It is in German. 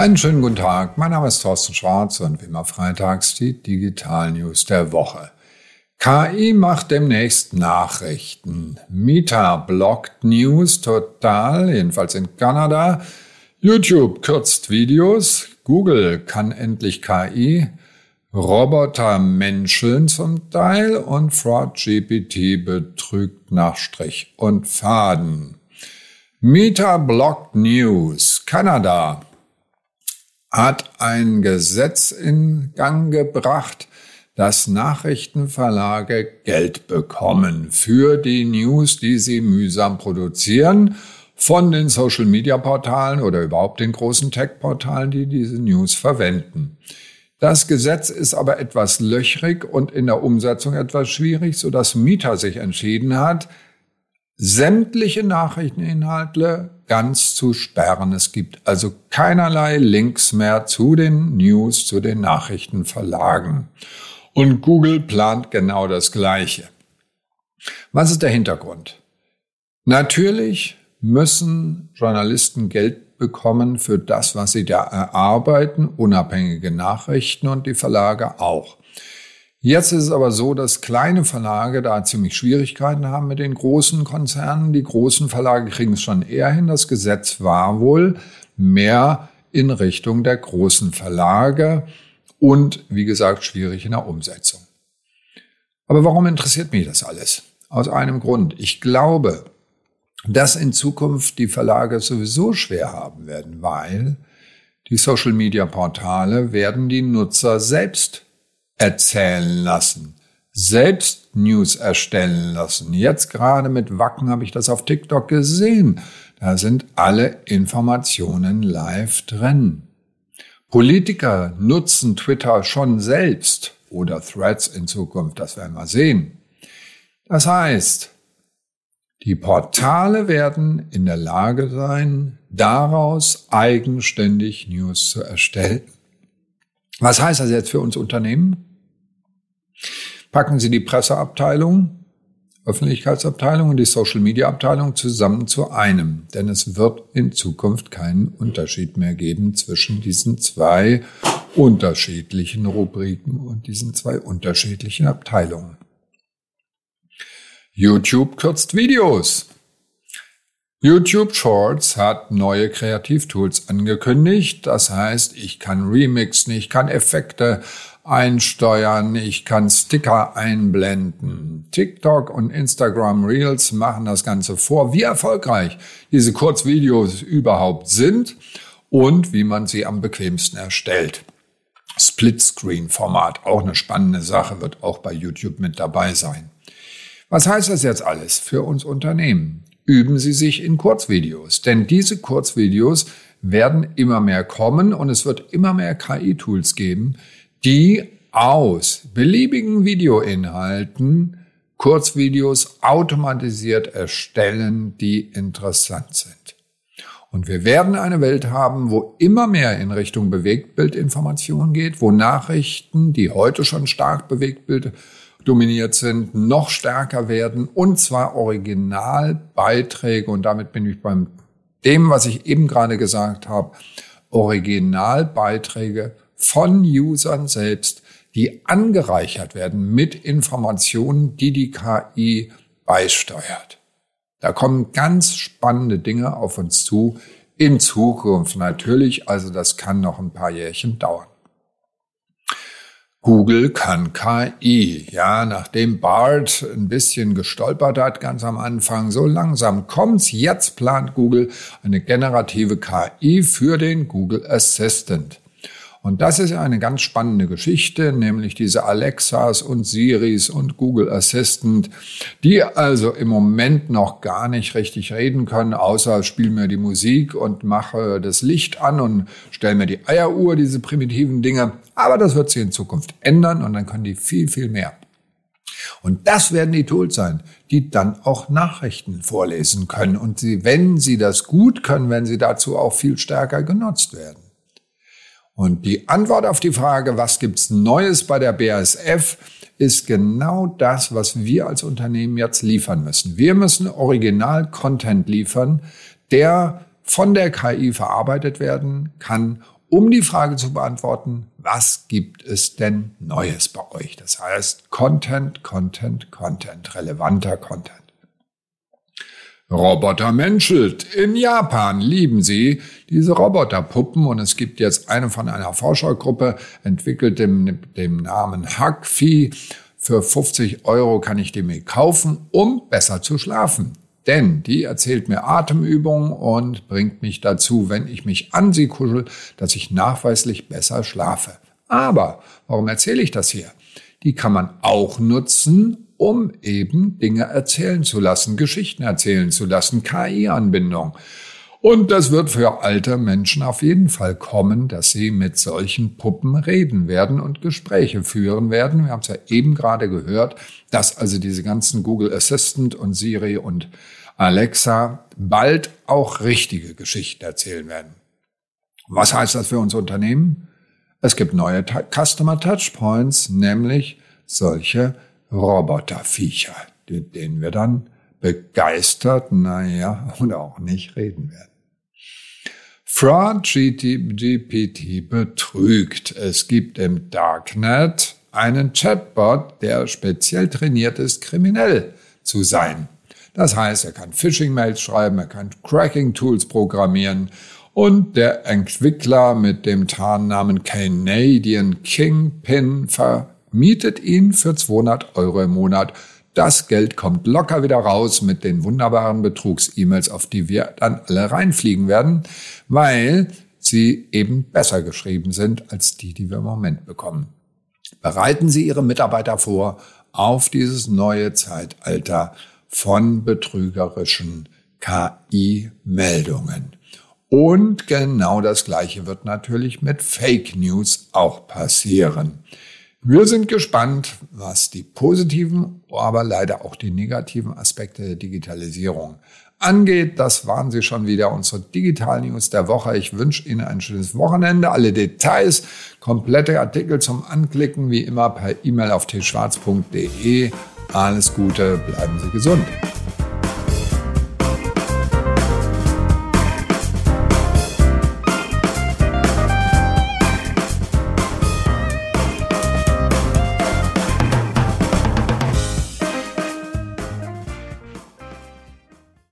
Einen schönen guten Tag. Mein Name ist Thorsten Schwarz und wie immer freitags die Digital News der Woche. KI macht demnächst Nachrichten. Meta blockt News total, jedenfalls in Kanada. YouTube kürzt Videos. Google kann endlich KI. Roboter menscheln zum Teil und Fraud GPT betrügt nach Strich und Faden. Meta blockt News. Kanada hat ein Gesetz in Gang gebracht, dass Nachrichtenverlage Geld bekommen für die News, die sie mühsam produzieren, von den Social-Media-Portalen oder überhaupt den großen Tech-Portalen, die diese News verwenden. Das Gesetz ist aber etwas löchrig und in der Umsetzung etwas schwierig, so dass Mieter sich entschieden hat, sämtliche Nachrichteninhalte ganz zu sperren. Es gibt also keinerlei Links mehr zu den News, zu den Nachrichtenverlagen. Und Google plant genau das Gleiche. Was ist der Hintergrund? Natürlich müssen Journalisten Geld bekommen für das, was sie da erarbeiten, unabhängige Nachrichten und die Verlage auch. Jetzt ist es aber so, dass kleine Verlage da ziemlich Schwierigkeiten haben mit den großen Konzernen. Die großen Verlage kriegen es schon eher hin. Das Gesetz war wohl mehr in Richtung der großen Verlage und, wie gesagt, schwierig in der Umsetzung. Aber warum interessiert mich das alles? Aus einem Grund. Ich glaube, dass in Zukunft die Verlage sowieso schwer haben werden, weil die Social-Media-Portale werden die Nutzer selbst erzählen lassen, selbst News erstellen lassen. Jetzt gerade mit Wacken habe ich das auf TikTok gesehen. Da sind alle Informationen live drin. Politiker nutzen Twitter schon selbst oder Threads in Zukunft, das werden wir sehen. Das heißt, die Portale werden in der Lage sein, daraus eigenständig News zu erstellen. Was heißt das jetzt für uns Unternehmen? Packen Sie die Presseabteilung, Öffentlichkeitsabteilung und die Social Media Abteilung zusammen zu einem, denn es wird in Zukunft keinen Unterschied mehr geben zwischen diesen zwei unterschiedlichen Rubriken und diesen zwei unterschiedlichen Abteilungen. YouTube kürzt Videos. YouTube Shorts hat neue Kreativtools angekündigt. Das heißt, ich kann remixen, ich kann Effekte einsteuern, ich kann Sticker einblenden. TikTok und Instagram Reels machen das Ganze vor, wie erfolgreich diese Kurzvideos überhaupt sind und wie man sie am bequemsten erstellt. Splitscreen-Format, auch eine spannende Sache, wird auch bei YouTube mit dabei sein. Was heißt das jetzt alles für uns Unternehmen? Üben Sie sich in Kurzvideos, denn diese Kurzvideos werden immer mehr kommen und es wird immer mehr KI-Tools geben, die aus beliebigen Videoinhalten Kurzvideos automatisiert erstellen, die interessant sind. Und wir werden eine Welt haben, wo immer mehr in Richtung Bewegtbildinformation geht, wo Nachrichten, die heute schon stark Bewegtbild dominiert sind, noch stärker werden und zwar Originalbeiträge und damit bin ich beim dem, was ich eben gerade gesagt habe, Originalbeiträge von Usern selbst, die angereichert werden mit Informationen, die die KI beisteuert. Da kommen ganz spannende Dinge auf uns zu in Zukunft natürlich, also das kann noch ein paar Jährchen dauern. Google kann KI. Ja, nachdem Bart ein bisschen gestolpert hat ganz am Anfang, so langsam kommt's. Jetzt plant Google eine generative KI für den Google Assistant. Und das ist eine ganz spannende Geschichte, nämlich diese Alexas und Siris und Google Assistant, die also im Moment noch gar nicht richtig reden können, außer spiel mir die Musik und mache das Licht an und stell mir die Eieruhr, diese primitiven Dinge. Aber das wird sich in Zukunft ändern und dann können die viel, viel mehr. Und das werden die Tools sein, die dann auch Nachrichten vorlesen können. Und sie, wenn sie das gut können, werden sie dazu auch viel stärker genutzt werden. Und die Antwort auf die Frage, was gibt's Neues bei der BASF, ist genau das, was wir als Unternehmen jetzt liefern müssen. Wir müssen Original-Content liefern, der von der KI verarbeitet werden kann um die Frage zu beantworten, was gibt es denn Neues bei euch? Das heißt, Content, Content, Content, relevanter Content. Roboter menschelt. In Japan lieben sie diese Roboterpuppen und es gibt jetzt eine von einer Forschergruppe entwickelt dem, dem Namen Hackvieh. Für 50 Euro kann ich die mir kaufen, um besser zu schlafen. Denn die erzählt mir Atemübungen und bringt mich dazu, wenn ich mich an sie kuschel, dass ich nachweislich besser schlafe. Aber warum erzähle ich das hier? Die kann man auch nutzen, um eben Dinge erzählen zu lassen, Geschichten erzählen zu lassen, KI-Anbindung. Und das wird für alte Menschen auf jeden Fall kommen, dass sie mit solchen Puppen reden werden und Gespräche führen werden. Wir haben es ja eben gerade gehört, dass also diese ganzen Google Assistant und Siri und Alexa bald auch richtige Geschichten erzählen werden. Was heißt das für unser Unternehmen? Es gibt neue Customer Touchpoints, nämlich solche Roboterviecher, mit denen wir dann begeistert, naja, und auch nicht reden werden. Fraud GPT betrügt. Es gibt im Darknet einen Chatbot, der speziell trainiert ist, kriminell zu sein. Das heißt, er kann Phishing-Mails schreiben, er kann Cracking-Tools programmieren und der Entwickler mit dem Tarnnamen Canadian Kingpin vermietet ihn für 200 Euro im Monat. Das Geld kommt locker wieder raus mit den wunderbaren Betrugs-E-Mails, auf die wir dann alle reinfliegen werden, weil sie eben besser geschrieben sind als die, die wir im Moment bekommen. Bereiten Sie Ihre Mitarbeiter vor auf dieses neue Zeitalter von betrügerischen KI-Meldungen. Und genau das Gleiche wird natürlich mit Fake News auch passieren. Wir sind gespannt, was die positiven, aber leider auch die negativen Aspekte der Digitalisierung angeht. Das waren sie schon wieder, unsere Digital News der Woche. Ich wünsche Ihnen ein schönes Wochenende. Alle Details, komplette Artikel zum Anklicken, wie immer per E-Mail auf tschwarz.de. Alles Gute, bleiben Sie gesund.